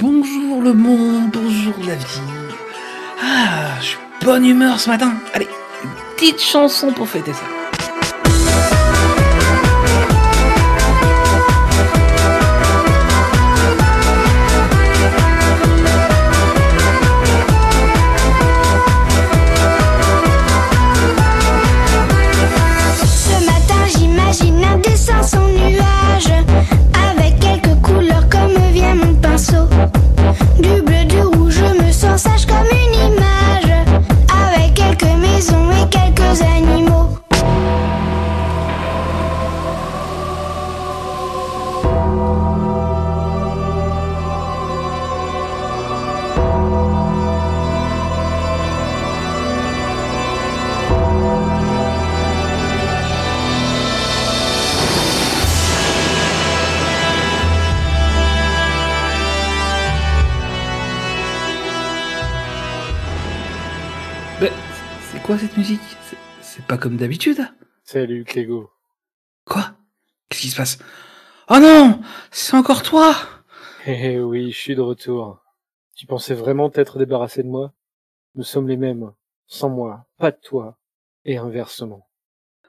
Bonjour le monde, bonjour la vie. Ah, je suis bonne humeur ce matin. Allez, une petite chanson pour fêter ça. Ben, c'est quoi cette musique? C'est- C'est pas comme d'habitude Salut Clégo. Quoi? Qu'est-ce qui se passe? Oh non C'est encore toi Eh eh oui, je suis de retour. Tu pensais vraiment t'être débarrassé de moi? Nous sommes les mêmes. Sans moi, pas de toi. Et inversement.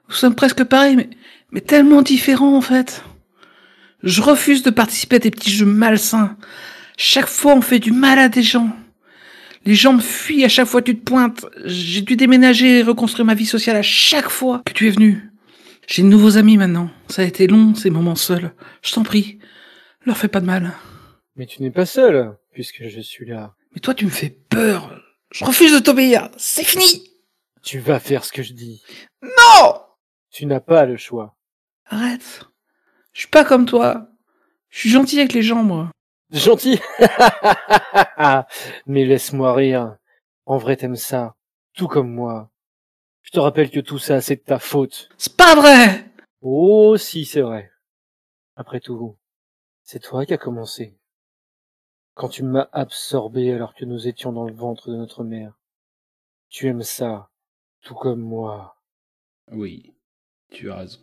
Nous sommes presque pareils, mais, mais tellement différents en fait. Je refuse de participer à tes petits jeux malsains. Chaque fois, on fait du mal à des gens. Les gens me fuient à chaque fois que tu te pointes. J'ai dû déménager et reconstruire ma vie sociale à chaque fois que tu es venu. J'ai de nouveaux amis maintenant. Ça a été long, ces moments seuls. Je t'en prie, leur fais pas de mal. Mais tu n'es pas seul, puisque je suis là. Mais toi, tu me fais peur. Je refuse de t'obéir. C'est fini. Tu vas faire ce que je dis. Non Tu n'as pas le choix. Arrête. Je suis pas comme toi. Je suis gentil avec les gens, moi. Gentil Mais laisse-moi rire. En vrai, t'aimes ça. Tout comme moi. Je te rappelle que tout ça, c'est de ta faute. C'est pas vrai Oh, si, c'est vrai. Après tout, c'est toi qui as commencé. Quand tu m'as absorbé alors que nous étions dans le ventre de notre mère. Tu aimes ça, tout comme moi. Oui, tu as raison.